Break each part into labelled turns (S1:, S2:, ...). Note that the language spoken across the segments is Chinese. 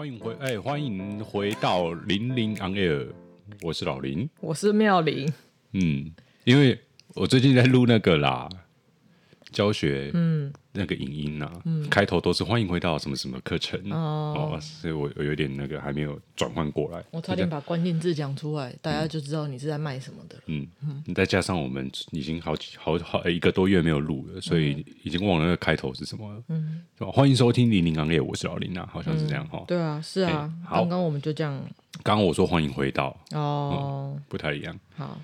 S1: 欢迎回哎，欢迎回到零零 on air，我是老林，
S2: 我是妙玲。
S1: 嗯，因为我最近在录那个啦，教学，嗯。那个影音啊，嗯、开头都是欢迎回到什么什么课程哦，哦，所以我我有点那个还没有转换过来。
S2: 我差点把关键字讲出来，大家就知道你是在卖什么的。
S1: 嗯嗯，再加上我们已经好几好好一个多月没有录了，所以已经忘了那个开头是什么了。嗯，欢迎收听零零行业，我是老林啊，好像是这样哈、嗯。
S2: 对啊，是啊。刚刚我们就这样。
S1: 刚刚我说欢迎回到
S2: 哦、嗯，
S1: 不太一样。
S2: 好，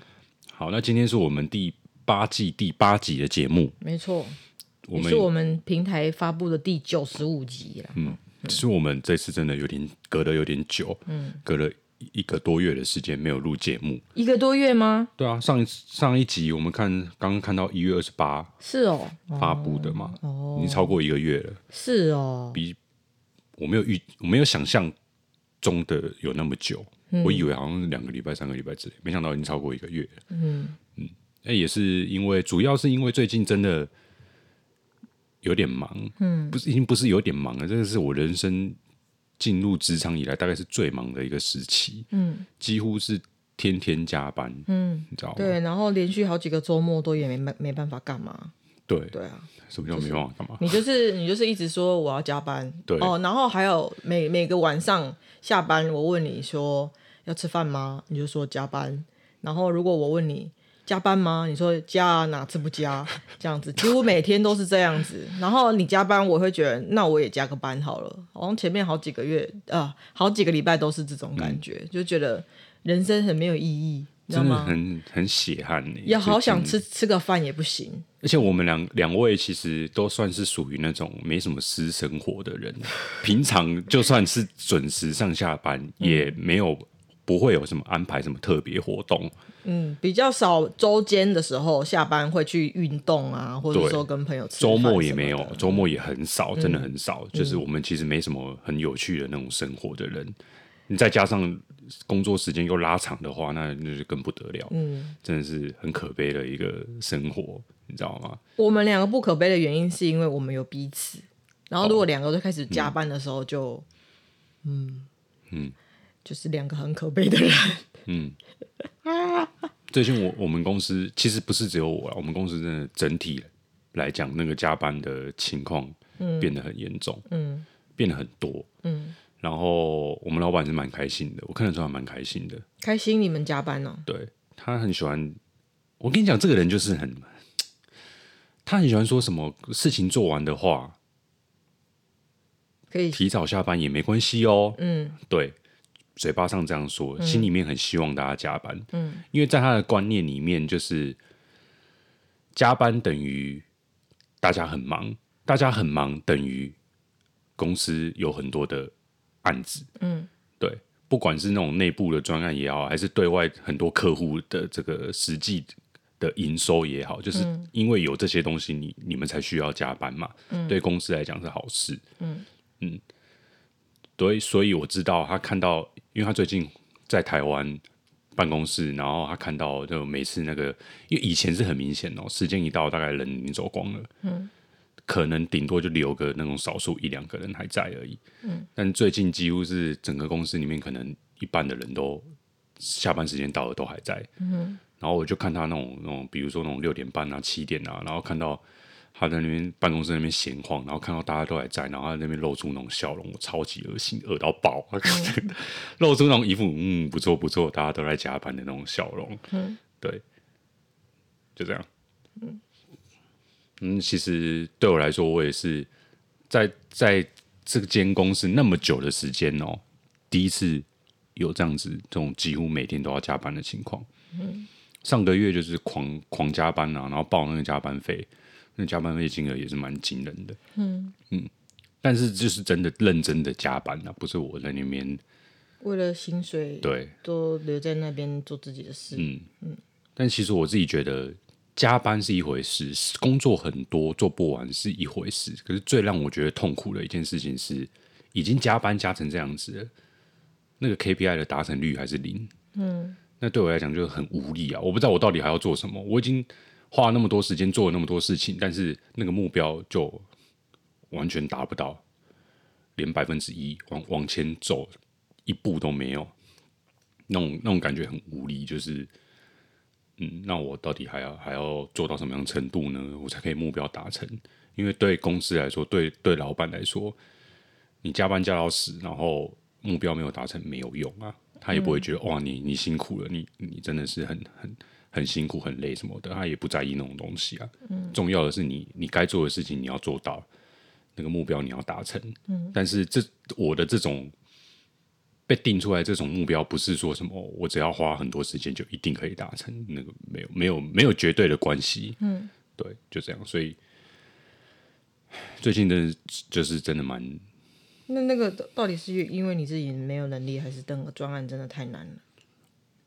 S1: 好，那今天是我们第八季第八集的节目，
S2: 没错。我们是我们平台发布的第九十五集了。
S1: 嗯，其实我们这次真的有点隔得有点久，嗯，隔了一个多月的时间没有录节目。
S2: 一个多月吗？
S1: 对啊，上一上一集我们看刚刚看到一月二十八，
S2: 是哦，
S1: 发布的嘛，哦，已经超过一个月了，
S2: 是哦，
S1: 比我没有预我没有想象中的有那么久，嗯、我以为好像是两个礼拜、三个礼拜之类，没想到已经超过一个月了。嗯。嗯，那也是因为主要是因为最近真的。有点忙，嗯，不是，已经不是有点忙了，这个是我人生进入职场以来大概是最忙的一个时期，嗯，几乎是天天加班，嗯，你知道吗？
S2: 对，然后连续好几个周末都也没没没办法干嘛，
S1: 对，
S2: 对啊，
S1: 什么叫没办法干嘛？
S2: 你就是你就是一直说我要加班，
S1: 对
S2: 哦，然后还有每每个晚上下班，我问你说要吃饭吗？你就说加班，然后如果我问你。加班吗？你说加啊，哪次不加？这样子，几乎每天都是这样子。然后你加班，我会觉得那我也加个班好了。好像前面好几个月啊、呃，好几个礼拜都是这种感觉，嗯、就觉得人生很没有意义，你知道吗？
S1: 很很血汗。
S2: 也好想吃吃个饭也不行。
S1: 而且我们两两位其实都算是属于那种没什么私生活的人，平常就算是准时上下班，也没有不会有什么安排什么特别活动。
S2: 嗯，比较少周间的时候下班会去运动啊，或者说跟朋友吃。周末也没有，周末也很少，真的很少。嗯、就是我们其实没什么很有趣的那种生活的人，嗯、你再加上工作时间又拉长的话，那那就更不得了。嗯，真的是很可悲的一个生活，你知道吗？我们两个不可悲的原因是因为我们有彼此。然后如果两个都开始加班的时候就，就嗯嗯，就是两个很可悲的人。嗯。
S1: 最近我我们公司其实不是只有我，我们公司真的整体来讲，那个加班的情况变得很严重，嗯，变得很多，嗯，然后我们老板是蛮开心的，我看得出来蛮开心的，
S2: 开心你们加班哦？
S1: 对，他很喜欢，我跟你讲，这个人就是很，他很喜欢说什么事情做完的话，
S2: 可以
S1: 提早下班也没关系哦，嗯，对。嘴巴上这样说，心里面很希望大家加班。嗯，因为在他的观念里面，就是加班等于大家很忙，大家很忙等于公司有很多的案子。嗯，对，不管是那种内部的专案也好，还是对外很多客户的这个实际的营收也好，就是因为有这些东西，你你们才需要加班嘛。嗯，对公司来讲是好事。嗯嗯。对，所以我知道他看到，因为他最近在台湾办公室，然后他看到就每次那个，因为以前是很明显哦，时间一到，大概人已经走光了，嗯，可能顶多就留个那种少数一两个人还在而已，嗯，但最近几乎是整个公司里面可能一半的人都下班时间到了都还在，嗯，然后我就看他那种那种，比如说那种六点半啊、七点啊，然后看到。他在那边办公室那边闲晃，然后看到大家都还在，然后他在那边露出那种笑容，我超级恶心，恶到爆。嗯、露出那种一副嗯不错不错，大家都在加班的那种笑容。嗯，对，就这样。嗯，嗯，其实对我来说，我也是在在这间公司那么久的时间哦，第一次有这样子这种几乎每天都要加班的情况。嗯，上个月就是狂狂加班啊，然后报那个加班费。那加班费金额也是蛮惊人的，嗯嗯，但是就是真的认真的加班啊，不是我在那边
S2: 为了薪水，
S1: 对，
S2: 都留在那边做自己的事，嗯
S1: 嗯。但其实我自己觉得加班是一回事，工作很多做不完是一回事，可是最让我觉得痛苦的一件事情是，已经加班加成这样子了，那个 KPI 的达成率还是零，嗯，那对我来讲就很无力啊！我不知道我到底还要做什么，我已经。花了那么多时间做了那么多事情，但是那个目标就完全达不到。连百分之一往往前走一步都没有，那种那种感觉很无力，就是。嗯，那我到底还要还要做到什么样程度呢？我才可以目标达成？因为对公司来说，对对老板来说，你加班加到死，然后目标没有达成，没有用啊。他也不会觉得、哇，你你辛苦了，你你真的是很很很辛苦、很累什么的。他也不在意那种东西啊。嗯，重要的是你你该做的事情你要做到，那个目标你要达成。嗯，但是这我的这种。被定出来这种目标，不是说什么我只要花很多时间就一定可以达成，那个没有没有没有绝对的关系。嗯，对，就这样。所以最近的就是真的蛮……
S2: 那那个到底是因为你自己没有能力，还是那个专案真的太难了？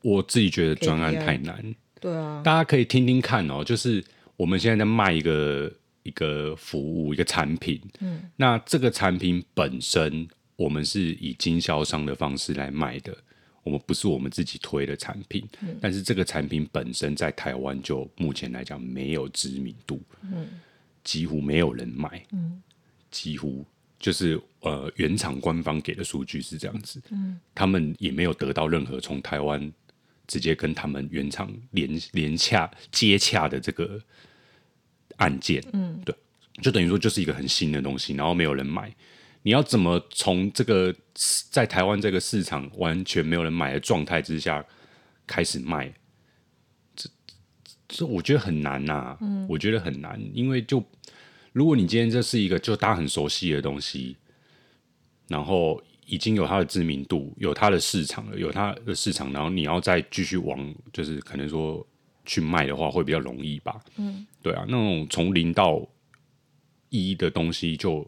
S1: 我自己觉得专案太难。
S2: 对啊，
S1: 大家可以听听看哦。就是我们现在在卖一个一个服务，一个产品。嗯，那这个产品本身。我们是以经销商的方式来卖的，我们不是我们自己推的产品。嗯、但是这个产品本身在台湾就目前来讲没有知名度，嗯、几乎没有人买，嗯、几乎就是呃原厂官方给的数据是这样子，嗯、他们也没有得到任何从台湾直接跟他们原厂连连洽接洽的这个案件，嗯、对，就等于说就是一个很新的东西，然后没有人买。你要怎么从这个在台湾这个市场完全没有人买的状态之下开始卖？这这我觉得很难呐、啊，嗯、我觉得很难，因为就如果你今天这是一个就大家很熟悉的东西，然后已经有它的知名度，有它的市场了，有它的市场，然后你要再继续往就是可能说去卖的话，会比较容易吧？嗯，对啊，那种从零到一的东西就。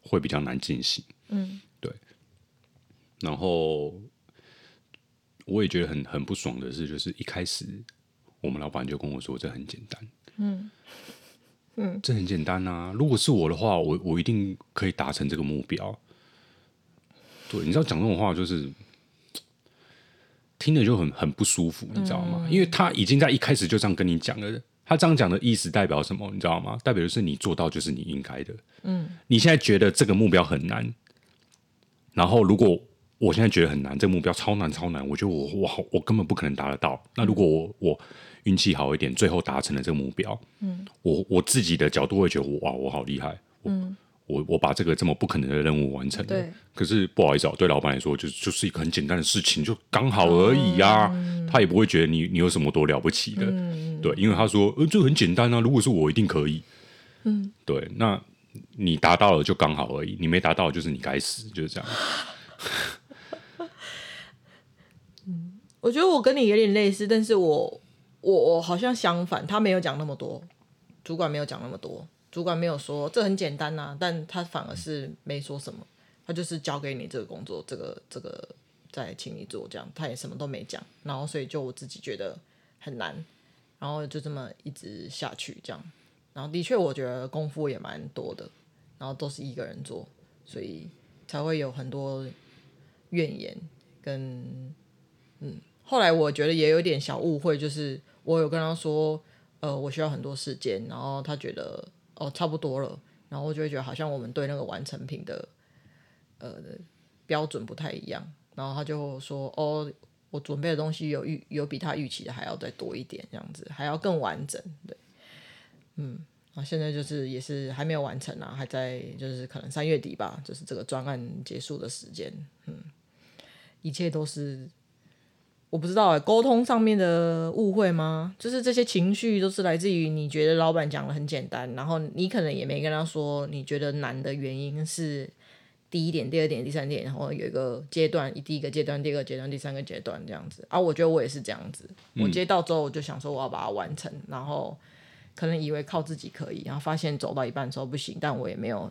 S1: 会比较难进行，嗯，对。然后我也觉得很很不爽的是，就是一开始我们老板就跟我说，这很简单，嗯嗯，这很简单啊。如果是我的话，我我一定可以达成这个目标。对，你知道讲这种话就是听着就很很不舒服，你知道吗？嗯，因为他已经在一开始就这样跟你讲了。他这样讲的意思代表什么？你知道吗？代表的是你做到就是你应该的。嗯，你现在觉得这个目标很难，然后如果我现在觉得很难，这个目标超难超难，我觉得我我好我根本不可能达得到。那如果我我运气好一点，最后达成了这个目标，嗯，我我自己的角度会觉得哇，我好厉害，嗯。我我把这个这么不可能的任务完成了，对。可是不好意思哦，对老板来说，就就是一个很简单的事情，就刚好而已呀。嗯、他也不会觉得你你有什么多了不起的，嗯、对，因为他说，呃，这个很简单啊，如果是我，一定可以。嗯，对，那你达到了就刚好而已，你没达到就是你该死，就是这样。
S2: 嗯，我觉得我跟你有点类似，但是我我我好像相反，他没有讲那么多，主管没有讲那么多。主管没有说这很简单呐、但他反而是没说什么，他就是交给你这个工作，这个这个再请你做这样，他也什么都没讲，然后所以就我自己觉得很难，然后就这么一直下去这样，然后的确我觉得功夫也蛮多的，然后都是一个人做，所以才会有很多怨言跟嗯，后来我觉得也有点小误会，就是我有跟他说，呃，我需要很多时间，然后他觉得。哦，差不多了，然后我就会觉得好像我们对那个完成品的呃标准不太一样，然后他就说：“哦，我准备的东西有预有比他预期的还要再多一点，这样子还要更完整。”对，嗯，啊，现在就是也是还没有完成啊，还在就是可能三月底吧，就是这个专案结束的时间，嗯，一切都是。我不知道哎，沟通上面的误会吗？就是这些情绪都是来自于你觉得老板讲的很简单，然后你可能也没跟他说你觉得难的原因是第一点、第二点、第三点，然后有一个阶段，第一个阶段、第二个阶段、第三个阶段这样子。啊，我觉得我也是这样子，我接到之后我就想说我要把它完成，然后可能以为靠自己可以，然后发现走到一半的时候不行，但我也没有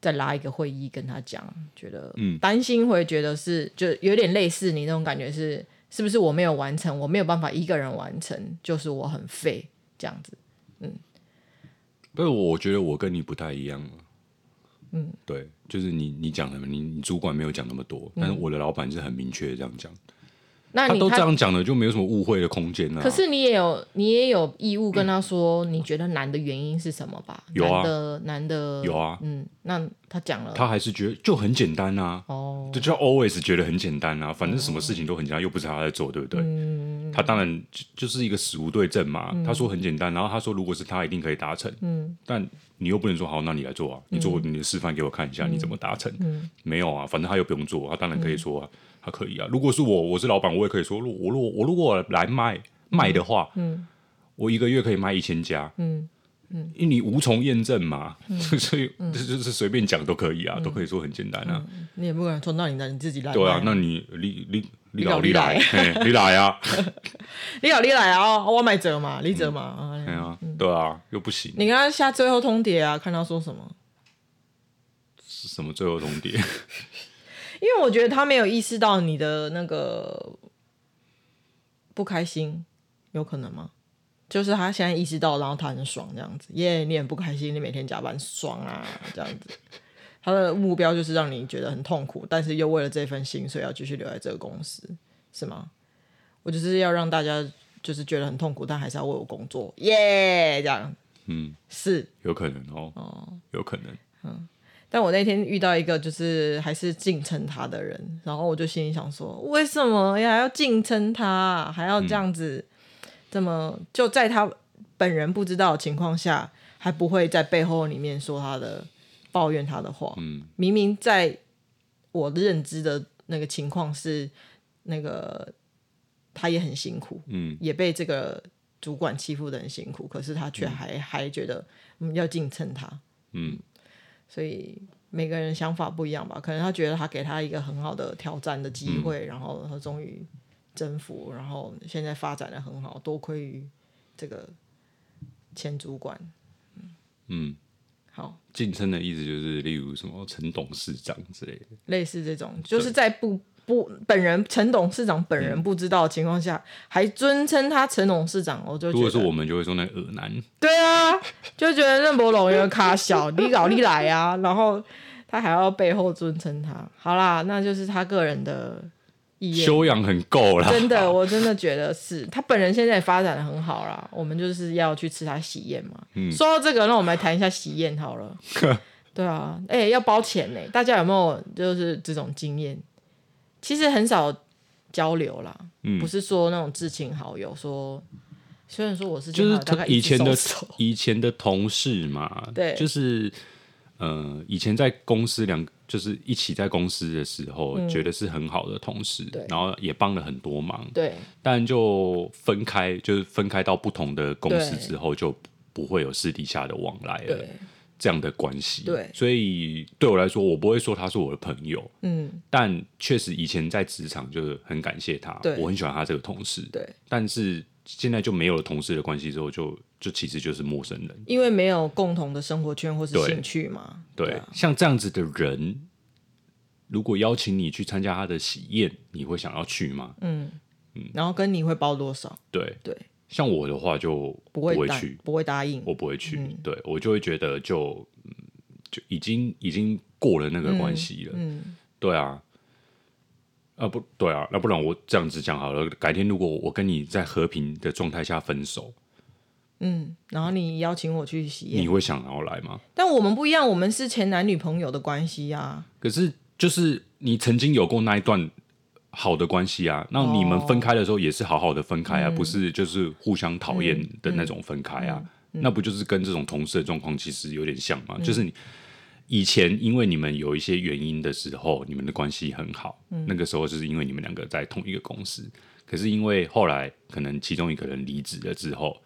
S2: 再拉一个会议跟他讲，觉得担心会觉得是就有点类似你那种感觉是。是不是我没有完成？我没有办法一个人完成，就是我很废这样子。嗯，
S1: 不是，我觉得我跟你不太一样。嗯，对，就是你你讲什么，你你主管没有讲那么多，但是我的老板是很明确的这样讲。
S2: 那
S1: 他都这样讲了，就没有什么误会的空间了。
S2: 可是你也有，你也有义务跟他说，你觉得难的原因是什么吧？
S1: 有啊，
S2: 难的难的
S1: 有啊，
S2: 嗯，那他讲了，
S1: 他还是觉得就很简单啊。哦，就叫 always 觉得很简单啊，反正什么事情都很简单，又不是他在做，对不对？嗯，他当然就就是一个死无对证嘛。他说很简单，然后他说如果是他一定可以达成。嗯，但你又不能说好，那你来做啊，你做你的示范给我看一下，你怎么达成？嗯，没有啊，反正他又不用做，他当然可以说。啊他可以啊，如果是我，我是老板，我也可以说，我如果我如果来卖卖的话，嗯，我一个月可以卖一千家，嗯嗯，因为你无从验证嘛，所以就是随便讲都可以啊，都可以说很简单啊。
S2: 你也不可能说那你你自己来，
S1: 对啊，那你你你你老你来，你来啊，
S2: 你老你来啊，我买折嘛，你折嘛，
S1: 对啊，对啊，又不行。
S2: 你跟他下最后通牒啊，看他说什么？
S1: 什么最后通牒？
S2: 因为我觉得他没有意识到你的那个不开心，有可能吗？就是他现在意识到，然后他很爽这样子，耶、yeah，你很不开心，你每天加班爽啊这样子。他的目标就是让你觉得很痛苦，但是又为了这份薪水要继续留在这个公司，是吗？我就是要让大家就是觉得很痛苦，但还是要为我工作，耶、yeah，这样，嗯，是
S1: 有可能哦，哦，有可能，嗯。
S2: 但我那天遇到一个就是还是敬称他的人，然后我就心里想说，为什么呀，还要敬称他，还要这样子，这么就在他本人不知道的情况下，还不会在背后里面说他的抱怨他的话。嗯，明明在我的认知的那个情况是，那个他也很辛苦，嗯，也被这个主管欺负的很辛苦，可是他却还、嗯、还觉得嗯要敬称他，嗯。所以每个人想法不一样吧，可能他觉得他给他一个很好的挑战的机会，嗯、然后他终于征服，然后现在发展的很好，多亏于这个前主管。嗯，嗯好，
S1: 晋升的意思就是例如什么陈董事长之类的，
S2: 类似这种，就是在不。不，本人陈董事长本人不知道的情况下，嗯、还尊称他陈董事长，我就
S1: 如果是我们就会说那个恶男。
S2: 对啊，就觉得任伯龙有点卡小，你搞你来啊，然后他还要背后尊称他。好啦，那就是他个人的意愿，
S1: 修养很够啦。
S2: 真的，我真的觉得是他本人现在也发展的很好啦。我们就是要去吃他喜宴嘛。嗯、说到这个，那我们来谈一下喜宴好了。对啊，哎、欸，要包钱呢，大家有没有就是这种经验？其实很少交流啦，嗯、不是说那种至亲好友说，虽然说我是
S1: 就是以前的以前的同事嘛，
S2: 对，
S1: 就是呃，以前在公司两就是一起在公司的时候，嗯、觉得是很好的同事，然后也帮了很多忙，
S2: 对，
S1: 但就分开，就是分开到不同的公司之后，就不会有私底下的往来了。这样的关系，
S2: 对，
S1: 所以对我来说，我不会说他是我的朋友，嗯，但确实以前在职场就是很感谢他，我很喜欢他这个同事，
S2: 对，
S1: 但是现在就没有了同事的关系之后就，就就其实就是陌生人，
S2: 因为没有共同的生活圈或是兴趣嘛，
S1: 对，对啊，像这样子的人，如果邀请你去参加他的喜宴，你会想要去吗？嗯。
S2: 嗯，然后跟你会包多少？
S1: 对。
S2: 对。
S1: 像我的话就不会去，
S2: 不会答应，
S1: 我不会去。嗯、对我就会觉得就就已经已经过了那个关系了。嗯，嗯。对啊，啊不对啊，那不然我这样子讲好了。改天如果我跟你在和平的状态下分手，
S2: 嗯，然后你邀请我去喜宴，
S1: 你会想要来吗？
S2: 但我们不一样，我们是前男女朋友的关系呀、啊。
S1: 可是就是你曾经有过那一段。好的关系啊，那你们分开的时候也是好好的分开啊，哦、不是就是互相讨厌的那种分开啊，嗯嗯嗯、那不就是跟这种同事的状况其实有点像吗？嗯、就是你以前因为你们有一些原因的时候，你们的关系很好，嗯、那个时候就是因为你们两个在同一个公司，可是因为后来可能其中一个人离职了之后，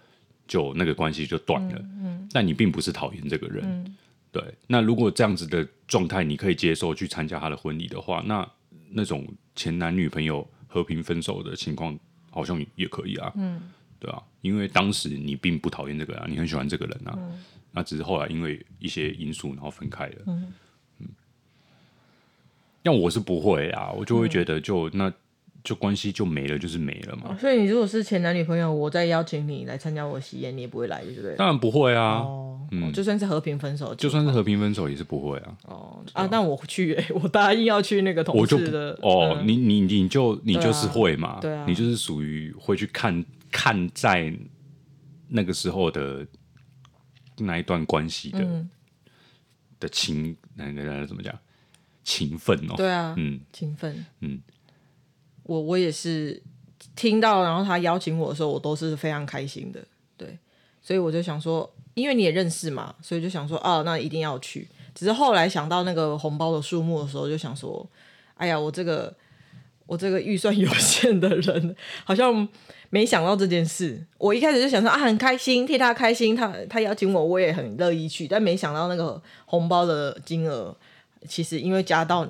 S1: 就那个关系就断了。嗯嗯、但你并不是讨厌这个人，嗯、对。那如果这样子的状态你可以接受去参加他的婚礼的话，那。那种前男女朋友和平分手的情况，好像也可以啊。嗯，对啊，因为当时你并不讨厌这个啊，你很喜欢这个人啊。嗯，那只是后来因为一些因素，然后分开了。嗯，嗯，那我是不会啊，我就会觉得就那就关系就没了，就是没了嘛。
S2: 哦、所以你如果是前男女朋友，我再邀请你来参加我的喜宴，你也不会来，对不对？
S1: 当然不会啊。
S2: 哦，嗯、就算是和平分手，
S1: 就算是和平分手也是不会啊。
S2: 哦啊，那我去、欸，我答应要去那个同事的。
S1: 哦，嗯、你你你就你就是会嘛？
S2: 对啊，
S1: 你就是属于会去看看在那个时候的那一段关系的、嗯、的情，那那那怎么讲？情分哦。
S2: 对啊，嗯，情分，嗯。我我也是听到，然后他邀请我的时候，我都是非常开心的，对，所以我就想说，因为你也认识嘛，所以就想说，啊，那一定要去。只是后来想到那个红包的数目的时候，就想说，哎呀，我这个我这个预算有限的人，好像没想到这件事。我一开始就想说啊，很开心替他开心，他他邀请我，我也很乐意去，但没想到那个红包的金额，其实因为加到。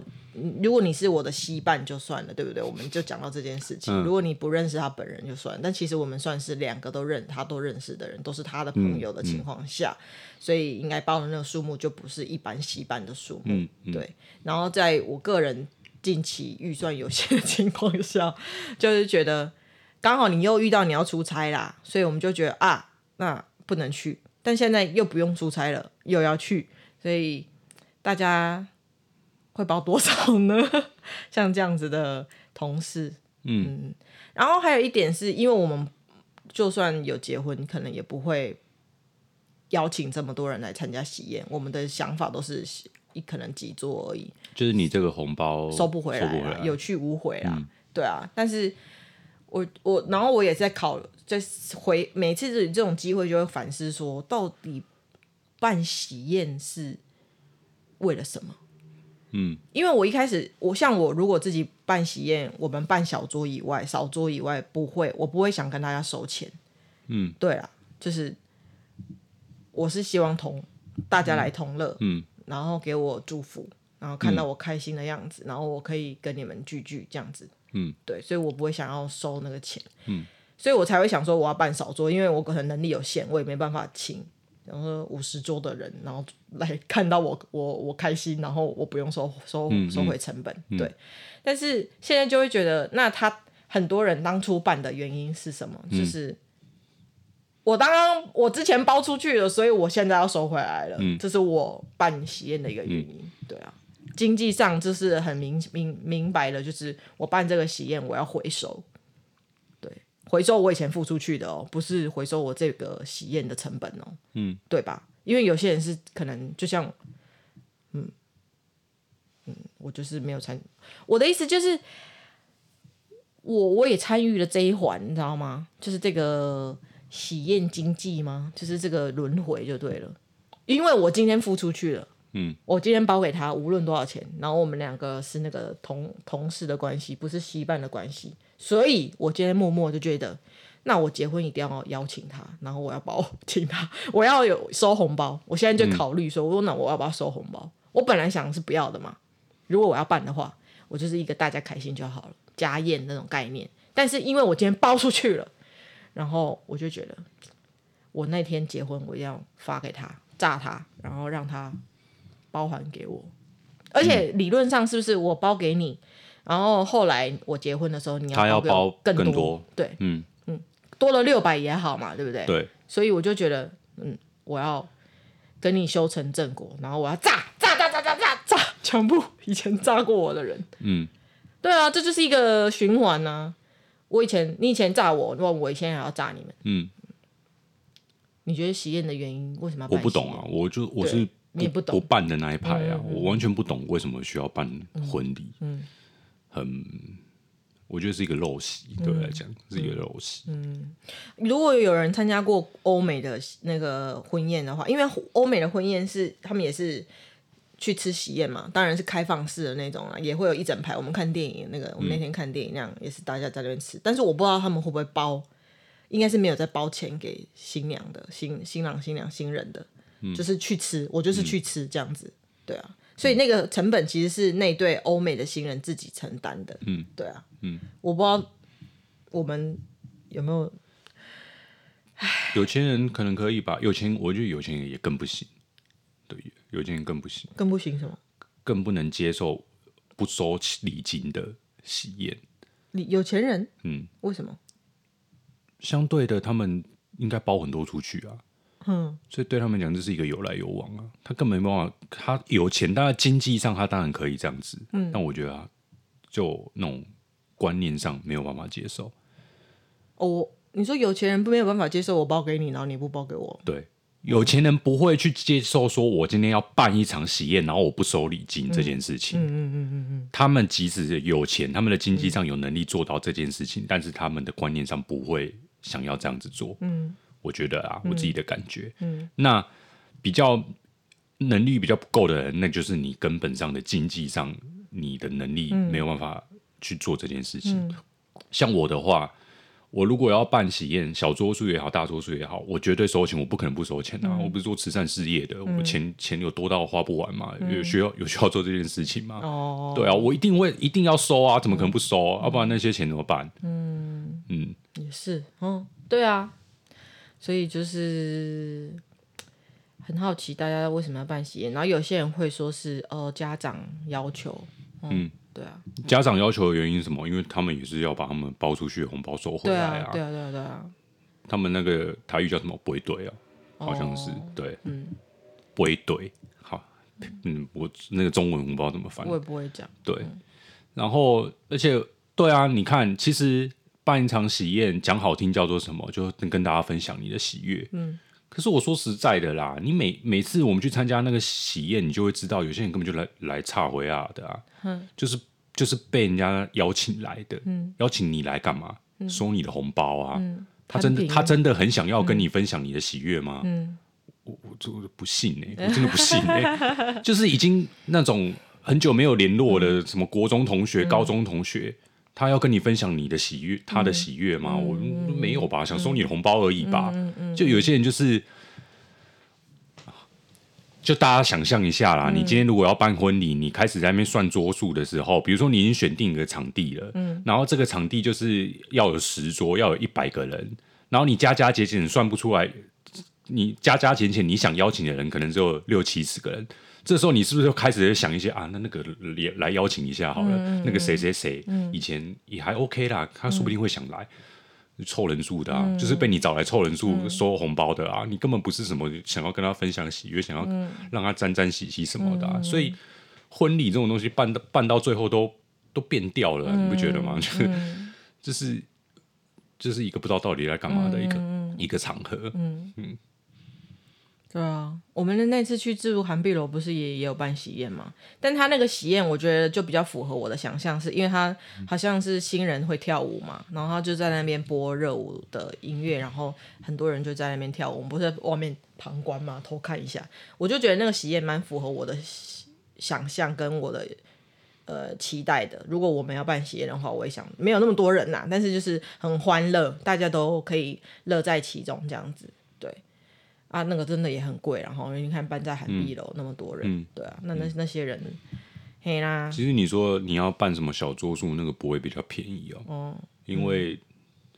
S2: 如果你是我的稀伴就算了，对不对？我们就讲到这件事情。嗯、如果你不认识他本人就算了，但其实我们算是两个都认他都认识的人，都是他的朋友的情况下，嗯嗯、所以应该包的那个数目就不是一般稀伴的数目。对。然后在我个人近期预算有限的情况下，就是觉得刚好你又遇到你要出差啦，所以我们就觉得啊，那不能去。但现在又不用出差了，又要去，所以大家。会包多少呢？像这样子的同事，嗯，嗯，然后还有一点是因为我们就算有结婚，可能也不会邀请这么多人来参加喜宴。我们的想法都是一可能几桌而已，
S1: 就是你这个红包
S2: 收不回来，回来。有去无回啊，嗯、对啊。但是我我然后我也在考，在回每次这这种机会就会反思说，到底办喜宴是为了什么？
S1: 嗯，
S2: 因为我一开始，我像我如果自己办喜宴，我们办小桌以外、少桌以外，不会，我不会想跟大家收钱。
S1: 嗯，
S2: 对啊，就是我是希望同大家来同乐，
S1: 嗯，
S2: 然后给我祝福，然后看到我开心的样子，嗯、然后我可以跟你们聚聚这样子，
S1: 嗯，
S2: 对，所以我不会想要收那个钱，
S1: 嗯，
S2: 所以我才会想说我要办少桌，因为我可能能力有限，我也没办法请。然后五十桌的人，然后来 看到我，我我开心，然后我不用收收收回成本，对。但是现在就会觉得，那他很多人当初办的原因是什么？嗯、就是我刚刚我之前包出去了，所以我现在要收回来了，嗯、这是我办喜宴的一个原因。嗯、对啊，经济上就是很明明明白的，就是我办这个喜宴，我要回收。对回收我以前付出去的哦，不是回收我这个喜宴的成本哦，
S1: 嗯，
S2: 对吧？因为有些人是可能就像，嗯嗯，我就是没有参与。我的意思就是，我我也参与了这一环，你知道吗？就是这个喜宴经济吗？就是这个轮回就对了，因为我今天付出去了。
S1: 嗯，
S2: 我今天包给他，无论多少钱，然后我们两个是那个同同事的关系，不是稀办的关系，所以我今天默默就觉得，那我结婚一定要邀请他，然后我要包请他，我要有收红包。我现在就考虑说，我说那我要不要收红包？我本来想是不要的嘛，如果我要办的话，我就是一个大家开心就好了，家宴那种概念。但是因为我今天包出去了，然后我就觉得，我那天结婚我要发给他，炸他，然后让他。包还给我，而且理论上是不是我包给你，嗯、然后后来我结婚的时候你要包更多，更多对，
S1: 嗯
S2: 嗯，多了六百也好嘛，对不对？
S1: 对，
S2: 所以我就觉得，嗯，我要跟你修成正果，然后我要炸炸炸炸炸炸炸 全部以前炸过我的人，
S1: 嗯，
S2: 对啊，这就是一个循环呢、啊。我以前你以前炸我，那我以前还要炸你们，
S1: 嗯，
S2: 你觉得喜宴的原因为什么要？
S1: 我不懂啊，我就我是。
S2: 你不懂
S1: 我办的那一派啊，我完全不懂为什么需要办婚礼、
S2: 嗯。嗯，
S1: 很，我觉得是一个陋习，嗯、对我来讲是一个陋习。
S2: 嗯，如果有人参加过欧美的那个婚宴的话，因为欧美的婚宴是他们也是去吃喜宴嘛，当然是开放式的那种啊，也会有一整排。我们看电影那个，我们那天看电影那样，也是大家在那边吃。嗯、但是我不知道他们会不会包，应该是没有在包钱给新娘的新新郎新娘新人的。就是去吃，我就是去吃这样子，嗯、对啊，所以那个成本其实是那对欧美的新人自己承担的，
S1: 嗯，
S2: 对啊，
S1: 嗯，
S2: 我不知道我们有没有，
S1: 有钱人可能可以吧，有钱我觉得有钱人也更不行，对，有钱人更不行，
S2: 更不行什么？
S1: 更不能接受不收礼金的喜宴，
S2: 你有钱人，
S1: 嗯，
S2: 为什么？
S1: 相对的，他们应该包很多出去啊。
S2: 嗯，
S1: 所以对他们讲，这是一个有来有往啊。他根本没办法，他有钱，当然经济上他当然可以这样子。嗯，但我觉得啊，就那种观念上没有办法接受。
S2: 哦，你说有钱人不没有办法接受我包给你，然后你不包给我？
S1: 对，有钱人不会去接受说我今天要办一场喜宴，然后我不收礼金这件事情。嗯嗯嗯嗯嗯。他们即使有钱，他们的经济上有能力做到这件事情，但是他们的观念上不会想要这样子做。嗯。我觉得啊，我自己的感觉，嗯，嗯，那比较能力比较不够的人，那就是你根本上的经济上，你的能力没有办法去做这件事情。嗯、像我的话，我如果要办喜宴，小桌数也好，大桌数也好，我绝对收钱，我不可能不收钱啊！嗯、我不是做慈善事业的，嗯、我钱钱有多到花不完嘛？嗯、有需要有需要做这件事情吗？哦，对啊，我一定会一定要收啊！怎么可能不收？啊？要、嗯、不然那些钱怎么办？嗯
S2: 嗯，也是，嗯，对啊。所以就是很好奇大家为什么要办喜宴，然后有些人会说是呃家长要求，嗯，嗯对啊，
S1: 家长要求的原因是什么？因为他们也是要把他们包出去的红包收回来啊，
S2: 对啊，对啊，对啊，
S1: 他们那个台语叫什么？不会对啊，好像是、哦、对，嗯，不会对，好，嗯，我那个中文我不知道怎么翻，
S2: 我也不会讲，
S1: 对，嗯、然后而且对啊，你看其实。办一场喜宴，讲好听叫做什么？就跟大家分享你的喜悦。嗯，可是我说实在的啦，你每每次我们去参加那个喜宴，你就会知道，有些人根本就来来插回啊的啊，嗯、就是就是被人家邀请来的，嗯、邀请你来干嘛？嗯、收你的红包啊？嗯、他真的他真的很想要跟你分享你的喜悦吗？嗯，我我就不信哎、欸，我真的不信哎、欸，就是已经那种很久没有联络的什么国中同学、嗯、高中同学。他要跟你分享你的喜悦，他的喜悦吗？嗯、我没有吧，嗯、想收你的红包而已吧。就有些人就是，就大家想象一下啦。嗯、你今天如果要办婚礼，你开始在那边算桌数的时候，比如说你已经选定一个场地了，嗯、然后这个场地就是要有十桌，要有一百个人，然后你加加减减算不出来，你加加减减你想邀请的人可能只有六七十个人。这时候你是不是就开始想一些啊？那那个也来邀请一下好了，嗯、那个谁谁谁以前也还 OK 啦，他说不定会想来凑、嗯、人数的啊，嗯、就是被你找来凑人数收红包的啊。嗯、你根本不是什么想要跟他分享喜悦，想要让他沾沾喜气什么的、啊。嗯、所以婚礼这种东西办到办到最后都都变掉了，嗯、你不觉得吗？就是这是这是一个不知道到底来干嘛的一个、嗯、一个场合，嗯。嗯
S2: 对啊，我们的那次去自助韩碧楼不是也也有办喜宴吗？但他那个喜宴，我觉得就比较符合我的想象，是因为他好像是新人会跳舞嘛，然后他就在那边播热舞的音乐，然后很多人就在那边跳舞，我们不是在外面旁观嘛，偷看一下，我就觉得那个喜宴蛮符合我的想象跟我的呃期待的。如果我们要办喜宴的话，我也想没有那么多人呐，但是就是很欢乐，大家都可以乐在其中这样子。啊，那个真的也很贵，然后你看办在海碧楼那么多人，嗯、对啊，那那那些人，嗯、嘿啦。
S1: 其实你说你要办什么小桌数，那个不会比较便宜哦，哦因为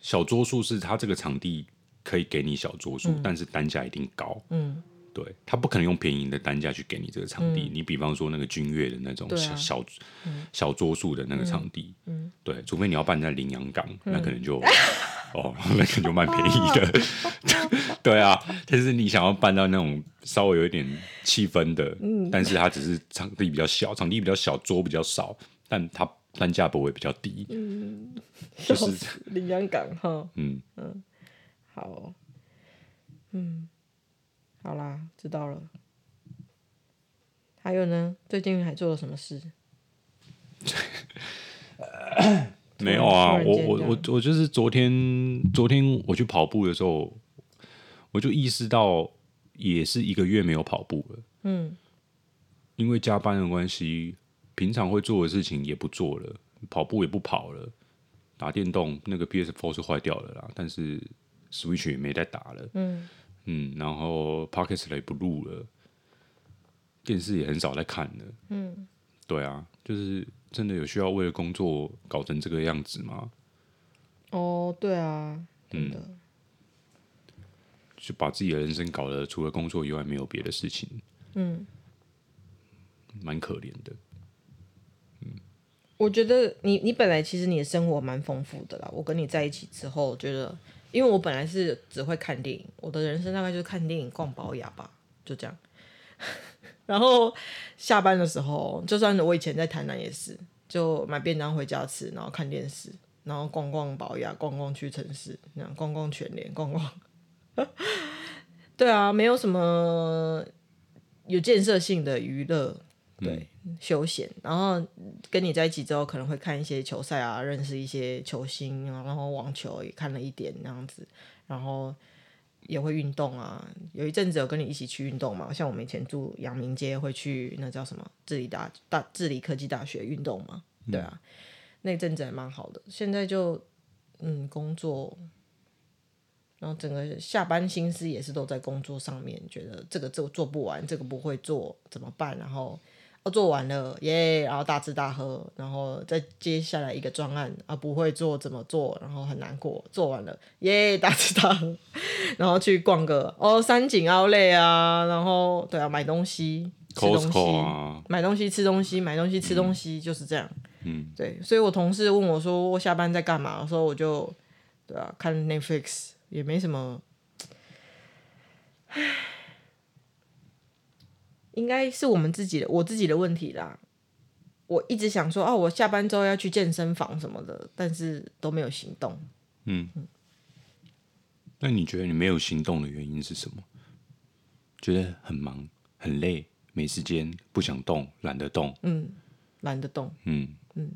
S1: 小桌数是它这个场地可以给你小桌数，嗯、但是单价一定高，嗯，对。他不可能用便宜的单价去给你这个场地。嗯、你比方说那个君悦的那种小、啊、小小桌数的那个场地，对，除非你要办在羚羊港，嗯、那可能就。哦，那可能就蛮便宜的，对啊。但是你想要办到那种稍微有一点气氛的，嗯，但是它只是场地比较小，场地比较小，桌比较少，但它单价不会比较低，嗯，就是
S2: 羚羊港哈，嗯。嗯，好。哦，嗯，好啦，知道了。还有呢？最近还做了什么事？
S1: 没有啊，我我我我就是昨天昨天我去跑步的时候，我就意识到也是一个月没有跑步了。嗯，因为加班的关系，平常会做的事情也不做了，跑步也不跑了，打电动那个 PS Four 是坏掉了啦，但是 Switch 也没再打了。嗯嗯，然后 Podcast 也不录了，电视也很少在看了。嗯，对啊，就是。真的有需要为了工作搞成这个样子吗？
S2: 哦，对啊，真的，
S1: 嗯，就把自己的人生搞得除了工作以外没有别的事情，嗯，蛮可怜的，嗯，
S2: 我觉得你你本来其实你的生活蛮丰富的啦。我跟你在一起之后，觉得因为我本来是只会看电影，我的人生大概就是看电影、逛宝雅吧，就这样。然后下班的时候，就算我以前在台南也是，就买便当回家吃，然后看电视，然后逛逛宝雅，逛逛屈臣氏，那样逛逛全联，逛逛。对啊，没有什么有建设性的娱乐，对、休闲。然后跟你在一起之后，可能会看一些球赛啊，认识一些球星，然后网球也看了一点那样子，然后也会运动啊。有一阵子有跟你一起去运动嘛，像我们以前住阳明街，会去那叫什么智理大大致理科技大学运动嘛，对啊，嗯、那阵子还蛮好的。现在就嗯工作。然后整个下班心思也是都在工作上面，觉得这个做做不完，这个不会做怎么办？然后哦做完了耶，然后大吃大喝，然后再接下来一个专案啊不会做怎么做？然后很难过，做完了耶大吃大喝，然后去逛个哦三井奥莱啊，然后对啊买东西吃东西、啊、买东西吃东西买东西吃东西、嗯、就是这样，嗯对，所以我同事问我说我下班在干嘛？我说我就对啊看 Netflix。也没什么，唉，应该是我们自己的，我自己的问题啦。我一直想说，哦，我下班之后要去健身房什么的，但是都没有行动。
S1: 嗯，那你觉得你没有行动的原因是什么？觉得很忙、很累、没时间、不想动、懒得动。
S2: 嗯，懒得动。
S1: 嗯
S2: 嗯，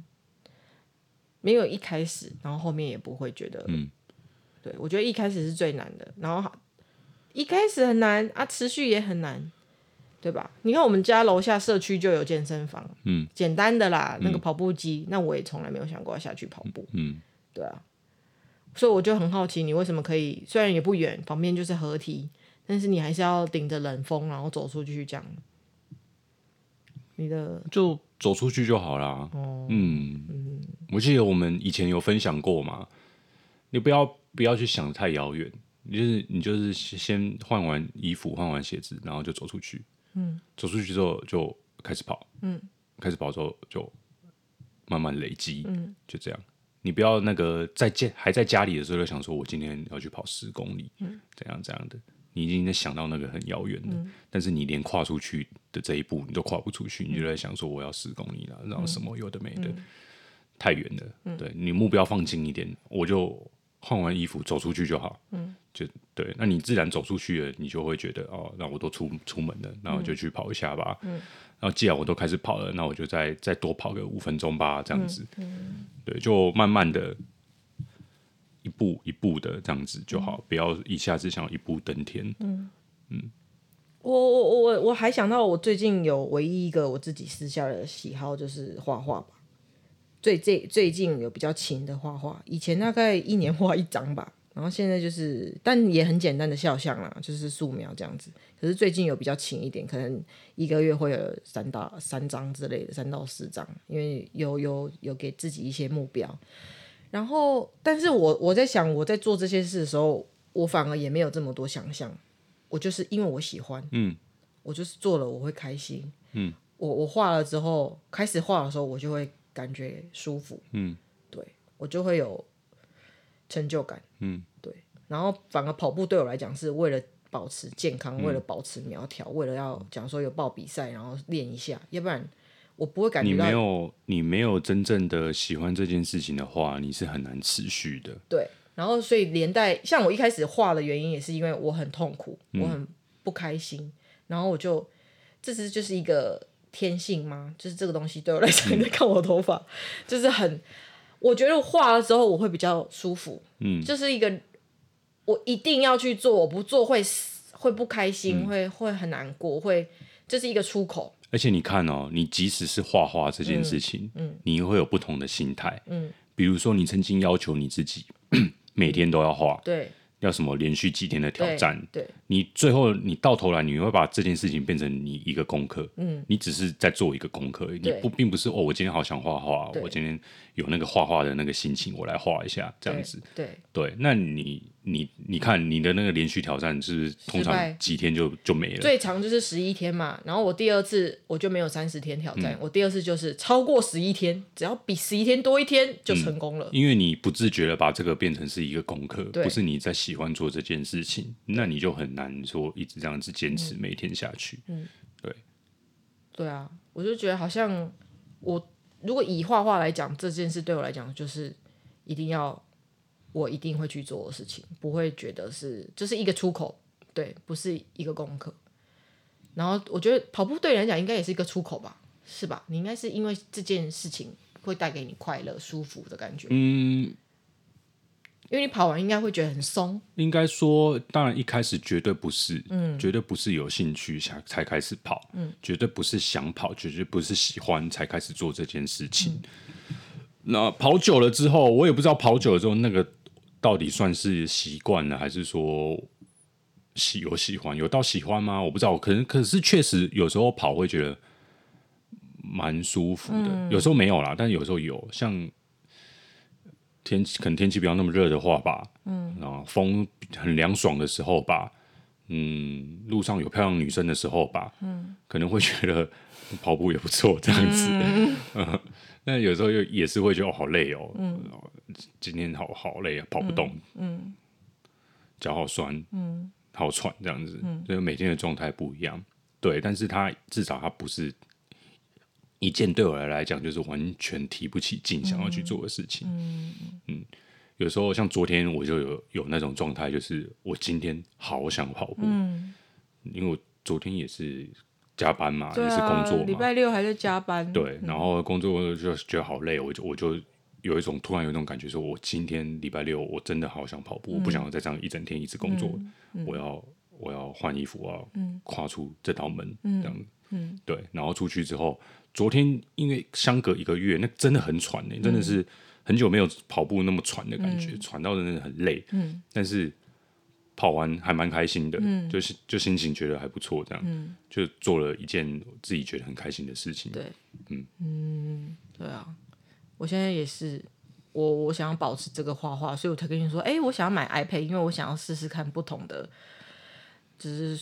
S2: 没有一开始，然后后面也不会觉得。嗯。对，我觉得一开始是最难的，然后一开始很难啊，持续也很难，对吧？你看我们家楼下社区就有健身房，嗯，简单的啦，那个跑步机，嗯，那我也从来没有想过要下去跑步，嗯，对啊，所以我就很好奇，你为什么可以，虽然也不远，旁边就是河堤，但是你还是要顶着冷风，然后走出去这样，你的
S1: 就走出去就好啦。哦，嗯嗯，我记得我们以前有分享过嘛，你不要。不要去想太遥远，你就是你就是先换完衣服，换完鞋子，然后就走出去。嗯，走出去之后就开始跑。嗯，开始跑之后就慢慢累积。嗯，就这样。你不要那个在家还在家里的时候就想说，我今天要去跑十公里。嗯，怎样怎样的？你已经在想到那个很遥远的，嗯，但是你连跨出去的这一步你都跨不出去，你就在想说我要十公里了，然后什么有的没的，嗯，太远了。嗯，对你目标放近一点，我就。换完衣服走出去就好，嗯，就对，那你自然走出去了，你就会觉得哦，那我都出出门了，那我就去跑一下吧，嗯，然后既然我都开始跑了，那我就再再多跑个五分钟吧，这样子，嗯，对，就慢慢的，一步一步的这样子就好，不要一下子想要一步登天，嗯。嗯，
S2: 我我我我还想到，我最近有唯一一个我自己私下的喜好就是画画吧。最最最近有比较勤的画画，以前大概一年画一张吧，然后现在就是，但也很简单的肖像啦，就是素描这样子。可是最近有比较勤一点，可能一个月会有三到三张之类的，三到四张，因为有有有给自己一些目标。然后，但是我我在想，我在做这些事的时候，我反而也没有这么多想象，我就是因为我喜欢，嗯，我就是做了我会开心，嗯，我我画了之后，开始画的时候我就会。感觉舒服，嗯，对我就会有成就感，嗯，对。然后反而跑步对我来讲是为了保持健康，嗯、为了保持苗条，为了要讲说有报比赛，然后练一下，要不然我不会感觉到。
S1: 你没有你没有真正的喜欢这件事情的话，你是很难持续的。
S2: 对，然后所以连带像我一开始画的原因，也是因为我很痛苦，嗯、我很不开心，然后我就这是就是一个。天性吗？就是这个东西对我来讲，你在看我头发，嗯、就是很，我觉得画了之后我会比较舒服。嗯，就是一个我一定要去做，我不做会会不开心，嗯、会会很难过，会这、就是一个出口。
S1: 而且你看哦，你即使是画画这件事情，嗯，嗯你会有不同的心态，嗯，比如说你曾经要求你自己 每天都要画，对。要什么连续几天的挑战？对，你最后你到头来你会把这件事情变成你一个功课，嗯，你只是在做一个功课，你不并不是哦，我今天好想画画，我今天有那个画画的那个心情，我来画一下这样子，
S2: 对。
S1: 对，那你你你看你的那个连续挑战是，是通常几天就就没了，
S2: 最长就是十一天嘛，然后我第二次我就没有三十天挑战，嗯，我第二次就是超过十一天，只要比十一天多一天就成功了，
S1: 嗯，因为你不自觉的把这个变成是一个功课，不是你在喜欢做这件事情，那你就很难说一直这样子坚持每天下去。嗯，对，
S2: 对啊，我就觉得好像我如果以画画来讲，这件事对我来讲就是一定要我一定会去做的事情，不会觉得是、就是一个出口，对，不是一个功课。然后我觉得跑步对你来讲应该也是一个出口吧，是吧？你应该是因为这件事情会带给你快乐、舒服的感觉。嗯。因为你跑完应该会觉得很松。
S1: 应该说，当然一开始绝对不是，嗯，绝对不是有兴趣想才开始跑，嗯，绝对不是想跑，绝对不是喜欢才开始做这件事情。嗯、那跑久了之后，我也不知道跑久了之后那个到底算是习惯了，还是说喜有喜欢，有到喜欢吗？我不知道，可能可是确实有时候跑会觉得蛮舒服的，嗯、有时候没有啦，但有时候有，像。天气可能天气不要那么热的话吧，嗯，然后风很凉爽的时候吧，嗯，路上有漂亮女生的时候吧，嗯，可能会觉得 跑步也不错这样子，嗯，那有时候又也是会觉得哦好累哦，嗯，今天好好累啊，跑不动，嗯，脚好酸，嗯，好喘这样子，嗯，所以每天的状态不一样，对，但是他至少他不是。一件对我来来讲就是完全提不起劲想要去做的事情。嗯，嗯，有时候像昨天我就有有那种状态，就是我今天好想跑步。嗯，因为我昨天也是加班嘛，啊、也是工作嘛，
S2: 礼拜六还在加班。
S1: 对，然后工作就觉得好累，我就我就有一种突然有一种感觉，说我今天礼拜六我真的好想跑步，嗯、我不想要再这样一整天一直工作，我要我要换衣服，我要跨出这道门，嗯、这样。嗯，对，然后出去之后。昨天因为相隔一个月，那真的很喘呢、真的是很久没有跑步那么喘的感觉，嗯、喘到真的很累。嗯，但是跑完还蛮开心的，嗯，就是就心情觉得还不错，这样，嗯，就做了一件自己觉得很开心的事情。
S2: 对，嗯嗯，对啊，我现在也是，我我想要保持这个画画，所以我才跟你说，哎、欸，我想要买 iPad，因为我想要试试看不同的，就是。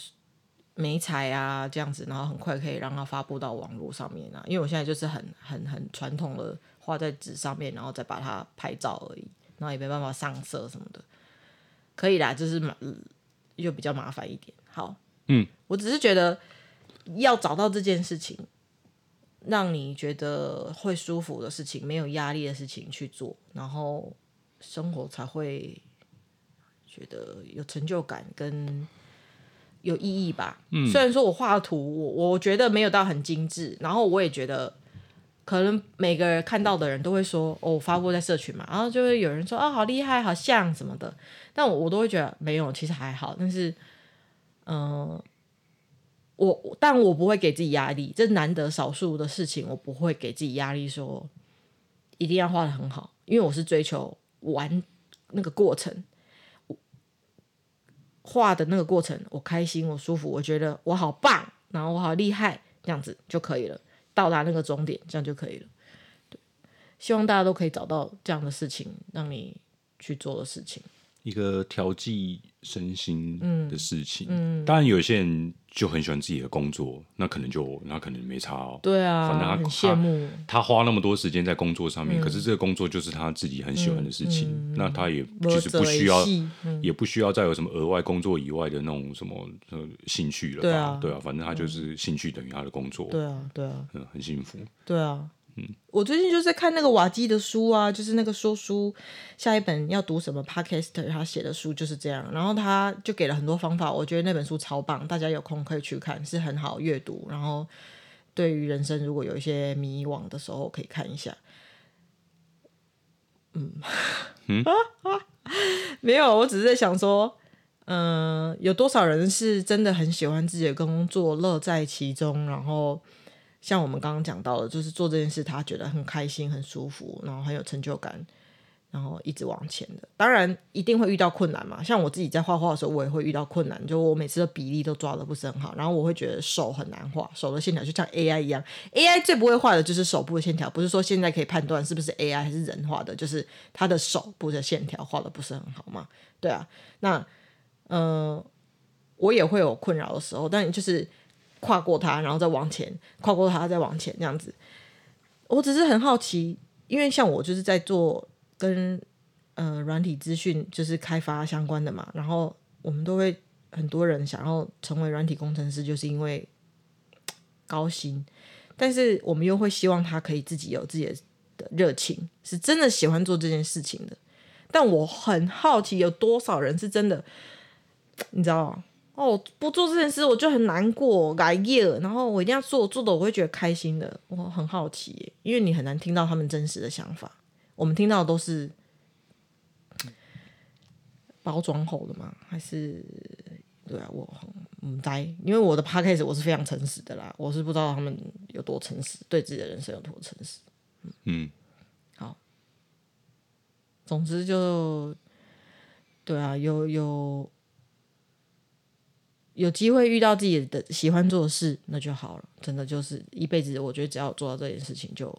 S2: 美彩啊，这样子，然后很快可以让它发布到网络上面啊。因为我现在就是很很很传统的画在纸上面，然后再把它拍照而已，然后也没办法上色什么的。可以啦，就是麻又比较麻烦一点。好，嗯，我只是觉得要找到这件事情，让你觉得会舒服的事情，没有压力的事情去做，然后生活才会觉得有成就感跟。有意义吧？嗯，虽然说我画的图，我我觉得没有到很精致，然后我也觉得可能每个人看到的人都会说，哦，我发布在社群嘛，然后就会有人说，哦，好厉害，好像什么的，但我我都会觉得没有，其实还好。但是，嗯、我但我不会给自己压力，这难得少数的事情，我不会给自己压力，说一定要画的很好，因为我是追求玩那个过程。画的那个过程，我开心，我舒服，我觉得我好棒，然后我好厉害，这样子就可以了。到达那个终点，这样就可以了。对，希望大家都可以找到这样的事情，让你去做的事情。
S1: 一个调剂身心的事情。嗯，嗯，当然有些人就很喜欢自己的工作，那可能就那可能没差哦。
S2: 对啊，
S1: 反正他
S2: 很羡慕
S1: 他，他花那么多时间在工作上面，嗯、可是这个工作就是他自己很喜欢的事情，那他也就是不需要，嗯、也不需要再有什么额外工作以外的那种什么兴趣了吧？对啊，对啊，反正他就是兴趣等于他的工作。
S2: 对啊，对啊，
S1: 嗯，很幸福。
S2: 对啊。嗯，我最近就是在看那个瓦基的书啊，就是那个说书下一本要读什么 Podcaster 他写的书就是这样，然后他就给了很多方法，我觉得那本书超棒，大家有空可以去看，是很好阅读，然后对于人生如果有一些迷惘的时候可以看一下。嗯嗯，没有，我只是在想说，嗯、呃，有多少人是真的很喜欢自己的工作，乐在其中，然后。像我们刚刚讲到的，就是做这件事，他觉得很开心、很舒服，然后很有成就感，然后一直往前的。当然一定会遇到困难嘛，像我自己在画画的时候，我也会遇到困难，就我每次的比例都抓得不是很好，然后我会觉得手很难画，手的线条就像 AI 一样，AI 最不会画的就是手部的线条，不是说现在可以判断是不是 AI 还是人画的，就是他的手部的线条画得不是很好嘛。对啊，那嗯、呃，我也会有困扰的时候，但就是跨过它，然后再往前，跨过它再往前这样子。我只是很好奇，因为像我就是在做跟呃软体资讯就是开发相关的嘛，然后我们都会很多人想要成为软体工程师，就是因为高薪，但是我们又会希望他可以自己有自己的热情，是真的喜欢做这件事情的。但我很好奇，有多少人是真的，你知道吗？哦，不做这件事我就很难过，改业，然后我一定要做，做的我会觉得开心的。我很好奇，因为你很难听到他们真实的想法。我们听到的都是包装后的吗？还是对啊？我很嗯呆，因为我的 podcast 我是非常诚实的啦，我是不知道他们有多诚实，对自己的人生有多诚实。嗯，嗯好，总之就对啊，有有。有机会遇到自己的喜欢做的事，那就好了。真的就是一辈子，我觉得只要做到这件事情，就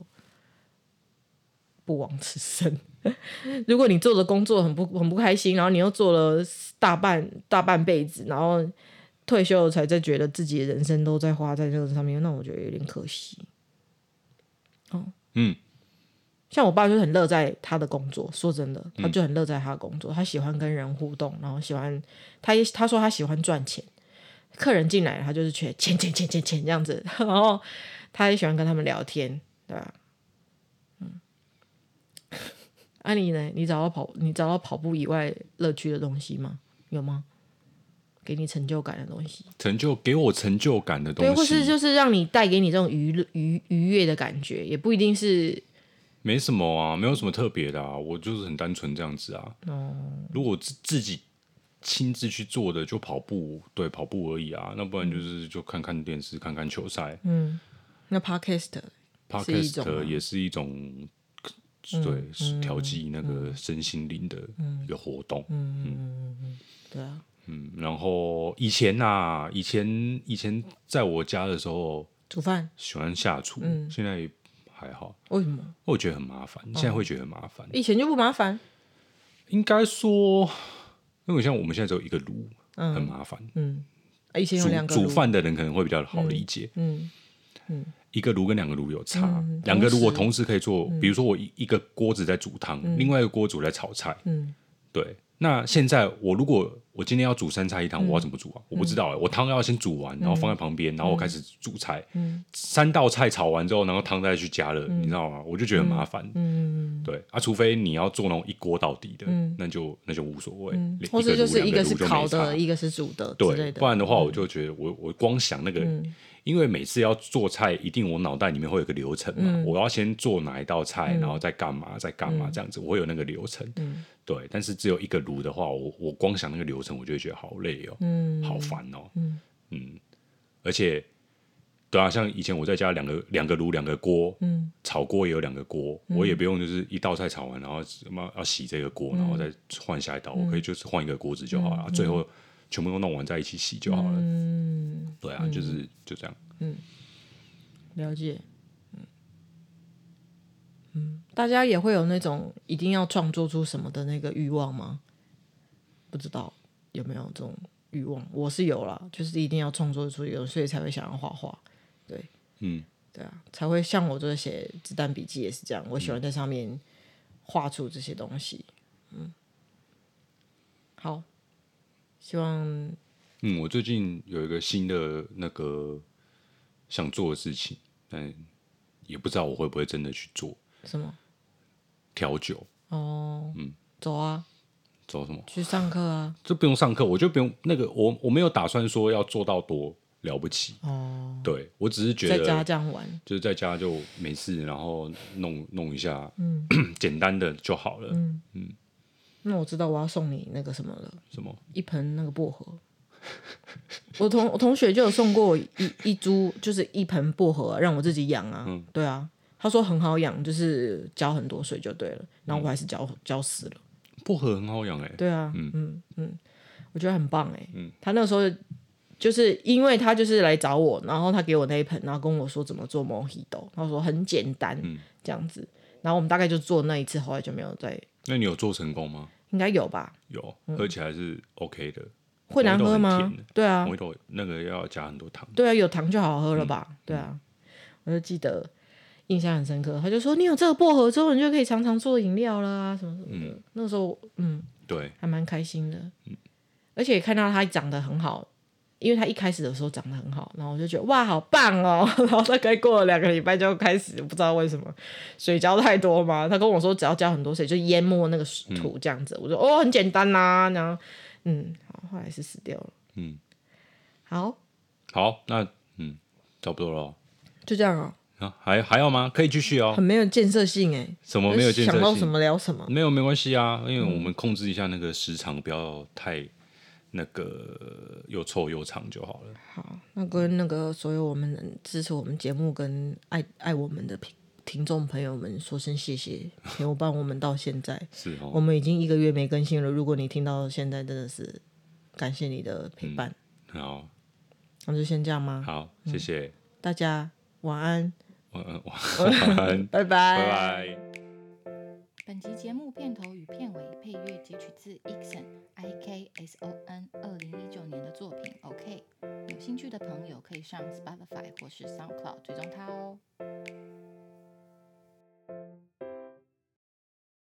S2: 不枉此生。如果你做的工作很不很不开心，然后你又做了大半大半辈子，然后退休了才在觉得自己的人生都在花在这个上面，那我觉得有点可惜。哦，嗯，像我爸就很乐在他的工作，说真的，他就很乐在他的工作，他喜欢跟人互动，然后喜欢他也他说他喜欢赚钱。客人进来，他就是缺钱钱钱钱钱这样子，然后他也喜欢跟他们聊天，对吧？嗯，安妮呢？你找到跑，你找到跑步以外乐趣的东西吗？有吗？给你成就感的东西？
S1: 成就给我成就感的东西，
S2: 对，或是就是让你带给你这种愉愉愉悦的感觉，也不一定是。
S1: 没什么啊，没有什么特别的啊，我就是很单纯这样子啊。哦，如果自自己。亲自去做的就跑步，对，跑步而已啊。那不然就是就看看电视，看看球赛。
S2: 嗯，那 podcast，podcast
S1: 也是一种，对，调剂那个身心灵的一个活动。嗯
S2: 嗯嗯，对啊。
S1: 嗯，然后以前呐，以前以前在我家的时候
S2: 煮饭，
S1: 喜欢下厨。嗯，现在还好。
S2: 为什么？
S1: 我觉得很麻烦。现在会觉得很麻烦。
S2: 以前就不麻烦。
S1: 应该说。因为像我们现在只有一个炉，嗯、很麻烦。
S2: 嗯，以前有两个
S1: 煮饭的人可能会比较好理解。嗯。一个炉跟两个炉有差，嗯、两个炉我同时可以做，嗯、比如说我一一个锅子在煮汤，嗯、另外一个锅煮在炒菜。嗯，对。那现在我如果我今天要煮三菜一汤，我要怎么煮啊？我不知道哎。我汤要先煮完，然后放在旁边，然后我开始煮菜。三道菜炒完之后，然后汤再去加热，你知道吗？我就觉得很麻烦。嗯，对啊，除非你要做那种一锅到底的，那就那就无所谓。
S2: 或者就是一个是烤的，一个是煮的，
S1: 对，不然的话，我就觉得我我光想那个。因为每次要做菜，一定我脑袋里面会有个流程嘛。嗯、我要先做哪一道菜，嗯、然后再干嘛，再干嘛，这样子，我会有那个流程。嗯、对，但是只有一个炉的话，我我光想那个流程，我就会觉得好累哦，嗯、好烦哦。嗯，嗯，而且，对啊，像以前我在家两个两个炉两个锅，嗯、炒锅也有两个锅，嗯、我也不用就是一道菜炒完，然后什么要洗这个锅，然后再换下一道，嗯、我可以就是换一个锅子就好了，嗯、最后。全部都弄完在一起洗就好了。嗯，对啊，就是就这样。
S2: 嗯，了解。嗯，大家也会有那种一定要创作出什么的那个欲望吗？不知道有没有这种欲望？我是有啦，就是一定要创作出有，所以才会想要画画。对，嗯，对啊，才会像我这写子弹笔记也是这样，我喜欢在上面画出这些东西。嗯，好。希望，
S1: 嗯，我最近有一个新的那个想做的事情，但也不知道我会不会真的去做。
S2: 什么？
S1: 调酒。
S2: 哦，嗯，走啊，
S1: 走什么？
S2: 去上课啊？
S1: 这不用上课，我就不用那个，我我没有打算说要做到多了不起。哦，对，我只是觉得在
S2: 家这样玩，
S1: 就是在家就没事，然后弄弄一下，嗯，简单的就好了，嗯嗯。
S2: 那我知道我要送你那个什么了，
S1: 什么？
S2: 一盆那个薄荷。我同我同学就有送过我一一株，就是一盆薄荷，让我自己养啊。嗯、对啊，他说很好养，就是浇很多水就对了。然后我还是浇浇死了。
S1: 薄荷很好养哎、欸。
S2: 对啊，嗯嗯嗯，我觉得很棒哎、欸。嗯，他那个时候就是因为他就是来找我，然后他给我那一盆，然后跟我说怎么做 Mojito，他说很简单，嗯、这样子。然后我们大概就做那一次，后来就没有再。
S1: 那你有做成功吗？
S2: 应该有吧。
S1: 有，喝起来是 OK 的。
S2: 会难喝吗？对啊，
S1: 那个要加很多糖。
S2: 对啊，有糖就好喝了吧？嗯、对啊，我就记得印象很深刻。他就说：“你有这个薄荷之后，你就可以常常做饮料啦，什么什么的。嗯”那个时候，嗯，
S1: 对，
S2: 还蛮开心的。嗯，而且看到他长得很好，因为他一开始的时候长得很好，然后我就觉得哇，好棒哦！然后大概过了两个礼拜就开始，不知道为什么水浇太多嘛。他跟我说只要浇很多水就淹没那个土这样子。嗯、我说哦，很简单呐、啊，然后嗯。好后来是死掉了。嗯，好，
S1: 好，那嗯，差不多了，
S2: 就这样哦。
S1: 啊，还还要吗？可以继续哦。
S2: 很没有建设性哎。
S1: 什么没有建设性？
S2: 想到什么聊什么。
S1: 没有，没关系啊，因为我们控制一下那个时长，不要太那个又臭又长就好了。
S2: 好，那跟那个所有我们支持我们节目跟爱爱我们的听听众朋友们说声谢谢，陪我伴我们到现在。
S1: 是哦。
S2: 我们已经一个月没更新了，如果你听到现在，真的是。感谢你的陪伴。
S1: 嗯、好，
S2: 那就先这样吗？
S1: 好，谢谢、嗯、
S2: 大家，晚安，
S1: 嗯，
S2: 拜拜，拜拜。
S3: 本集节目片头与片尾配乐截取自 Ikson，I K S O N 二零一九年的作品。OK，有兴趣的朋友可以上 Spotify 或是 SoundCloud 追踪他哦。